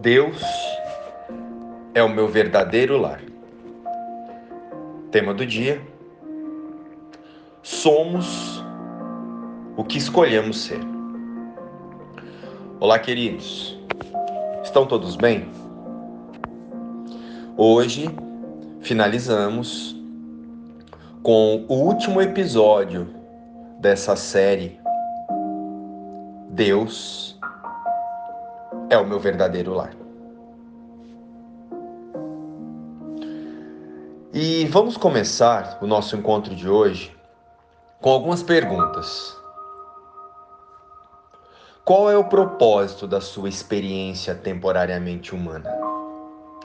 Deus é o meu verdadeiro lar. Tema do dia: Somos o que escolhemos ser. Olá, queridos. Estão todos bem? Hoje finalizamos com o último episódio dessa série Deus é o meu verdadeiro lar. E vamos começar o nosso encontro de hoje com algumas perguntas. Qual é o propósito da sua experiência temporariamente humana?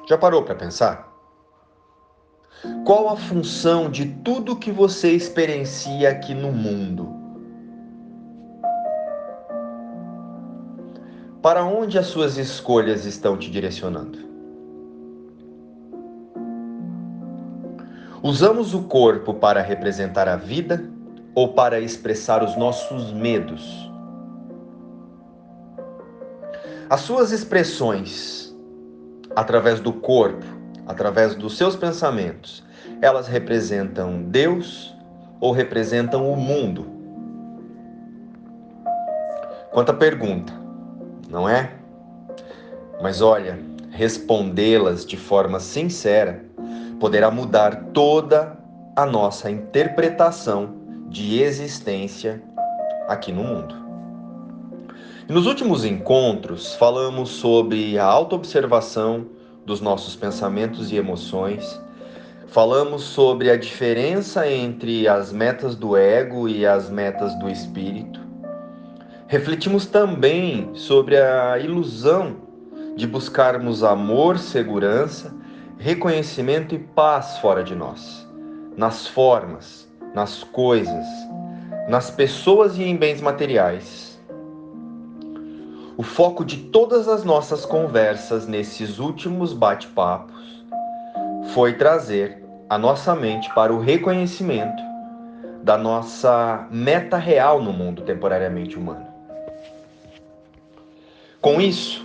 Já parou para pensar? Qual a função de tudo que você experiencia aqui no mundo? Para onde as suas escolhas estão te direcionando? Usamos o corpo para representar a vida ou para expressar os nossos medos? As suas expressões, através do corpo, através dos seus pensamentos, elas representam Deus ou representam o mundo? Quanta pergunta não é? Mas olha, respondê-las de forma sincera poderá mudar toda a nossa interpretação de existência aqui no mundo. nos últimos encontros, falamos sobre a autoobservação dos nossos pensamentos e emoções, falamos sobre a diferença entre as metas do ego e as metas do espírito, Refletimos também sobre a ilusão de buscarmos amor, segurança, reconhecimento e paz fora de nós, nas formas, nas coisas, nas pessoas e em bens materiais. O foco de todas as nossas conversas nesses últimos bate-papos foi trazer a nossa mente para o reconhecimento da nossa meta real no mundo temporariamente humano. Com isso,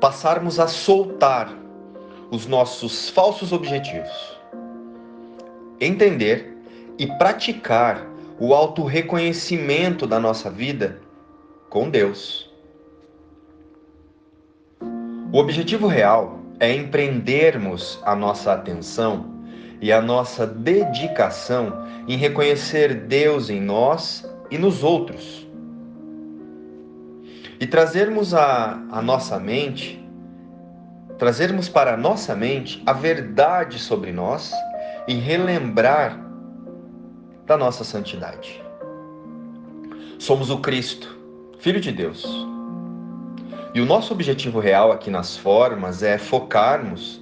passarmos a soltar os nossos falsos objetivos, entender e praticar o auto-reconhecimento da nossa vida com Deus. O objetivo real é empreendermos a nossa atenção e a nossa dedicação em reconhecer Deus em nós e nos outros e trazermos a, a nossa mente, trazermos para a nossa mente a verdade sobre nós e relembrar da nossa santidade. Somos o Cristo, Filho de Deus. E o nosso objetivo real aqui nas formas é focarmos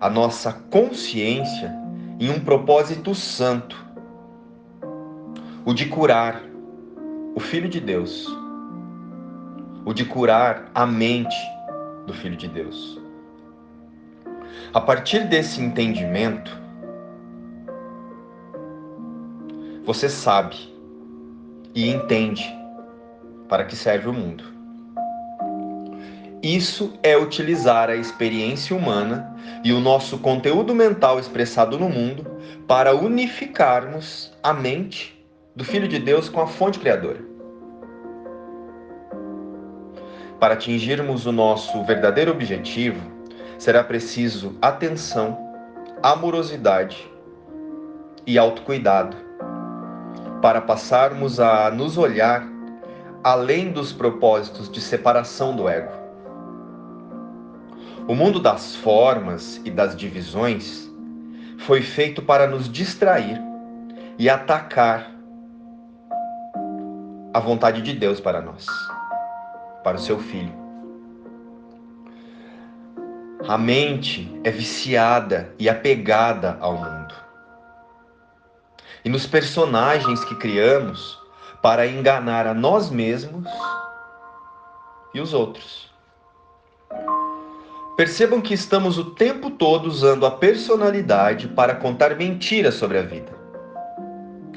a nossa consciência em um propósito santo, o de curar o Filho de Deus o de curar a mente do Filho de Deus. A partir desse entendimento, você sabe e entende para que serve o mundo. Isso é utilizar a experiência humana e o nosso conteúdo mental expressado no mundo para unificarmos a mente do Filho de Deus com a fonte criadora. Para atingirmos o nosso verdadeiro objetivo, será preciso atenção, amorosidade e autocuidado para passarmos a nos olhar além dos propósitos de separação do ego. O mundo das formas e das divisões foi feito para nos distrair e atacar a vontade de Deus para nós para o seu filho. A mente é viciada e apegada ao mundo. E nos personagens que criamos para enganar a nós mesmos e os outros. Percebam que estamos o tempo todo usando a personalidade para contar mentiras sobre a vida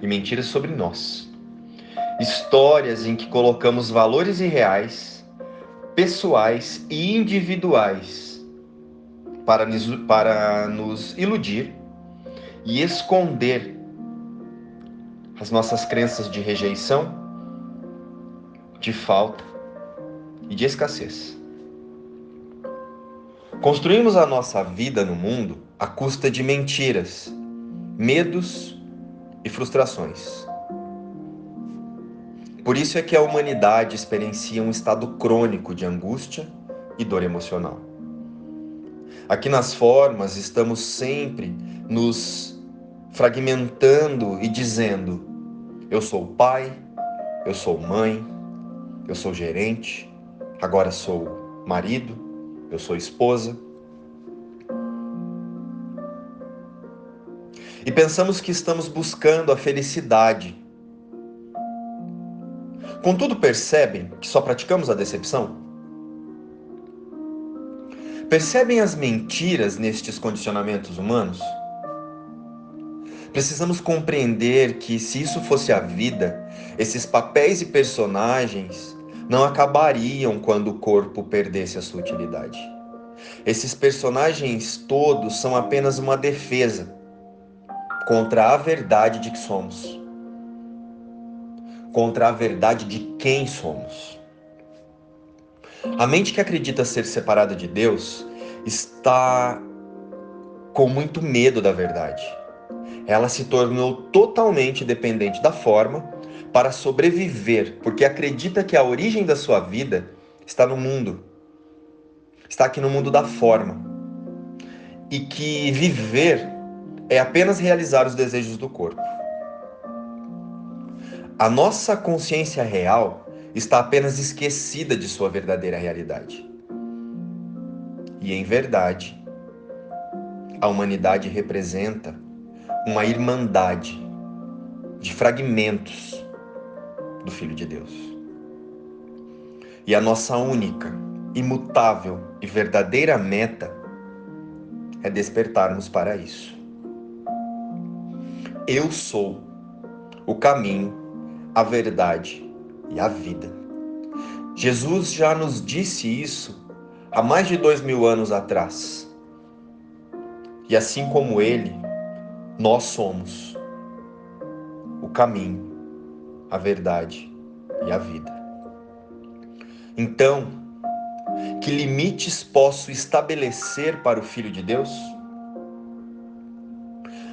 e mentiras sobre nós. Histórias em que colocamos valores irreais pessoais e individuais para nos, para nos iludir e esconder as nossas crenças de rejeição, de falta e de escassez. Construímos a nossa vida no mundo à custa de mentiras, medos e frustrações. Por isso é que a humanidade experiencia um estado crônico de angústia e dor emocional. Aqui nas formas estamos sempre nos fragmentando e dizendo: eu sou pai, eu sou mãe, eu sou gerente, agora sou marido, eu sou esposa. E pensamos que estamos buscando a felicidade. Contudo, percebem que só praticamos a decepção? Percebem as mentiras nestes condicionamentos humanos? Precisamos compreender que, se isso fosse a vida, esses papéis e personagens não acabariam quando o corpo perdesse a sua utilidade. Esses personagens todos são apenas uma defesa contra a verdade de que somos, contra a verdade de quem somos. A mente que acredita ser separada de Deus está com muito medo da verdade. Ela se tornou totalmente dependente da forma para sobreviver, porque acredita que a origem da sua vida está no mundo, está aqui no mundo da forma, e que viver é apenas realizar os desejos do corpo. A nossa consciência real está apenas esquecida de sua verdadeira realidade. E em verdade, a humanidade representa uma irmandade de fragmentos do Filho de Deus. E a nossa única, imutável e verdadeira meta é despertarmos para isso. Eu sou o caminho, a verdade e a vida. Jesus já nos disse isso há mais de dois mil anos atrás. E assim como ele, nós somos o caminho, a verdade e a vida. Então, que limites posso estabelecer para o Filho de Deus?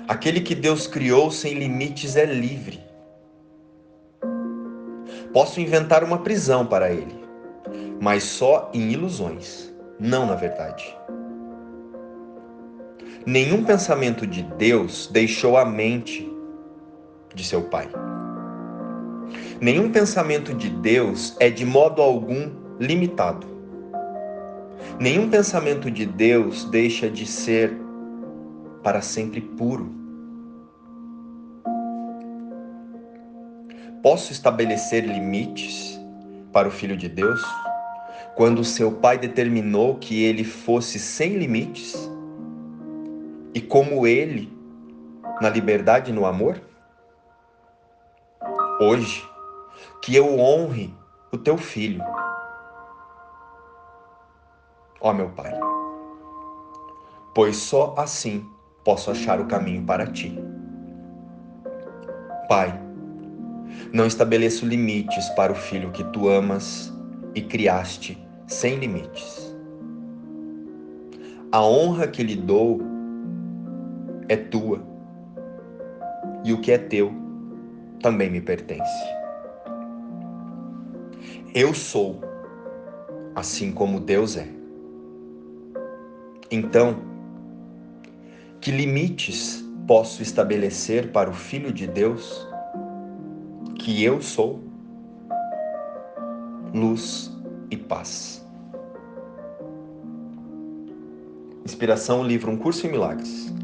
Aquele que Deus criou sem limites é livre. Posso inventar uma prisão para ele, mas só em ilusões, não na verdade. Nenhum pensamento de Deus deixou a mente de seu Pai. Nenhum pensamento de Deus é de modo algum limitado. Nenhum pensamento de Deus deixa de ser para sempre puro. Posso estabelecer limites para o Filho de Deus quando seu Pai determinou que ele fosse sem limites? E como ele, na liberdade e no amor? Hoje, que eu honre o teu filho. Ó meu Pai, pois só assim posso achar o caminho para ti. Pai, não estabeleço limites para o filho que tu amas e criaste sem limites. A honra que lhe dou é tua, e o que é teu também me pertence. Eu sou, assim como Deus é. Então, que limites posso estabelecer para o Filho de Deus que eu sou? Luz e paz. Inspiração, livro Um Curso em Milagres.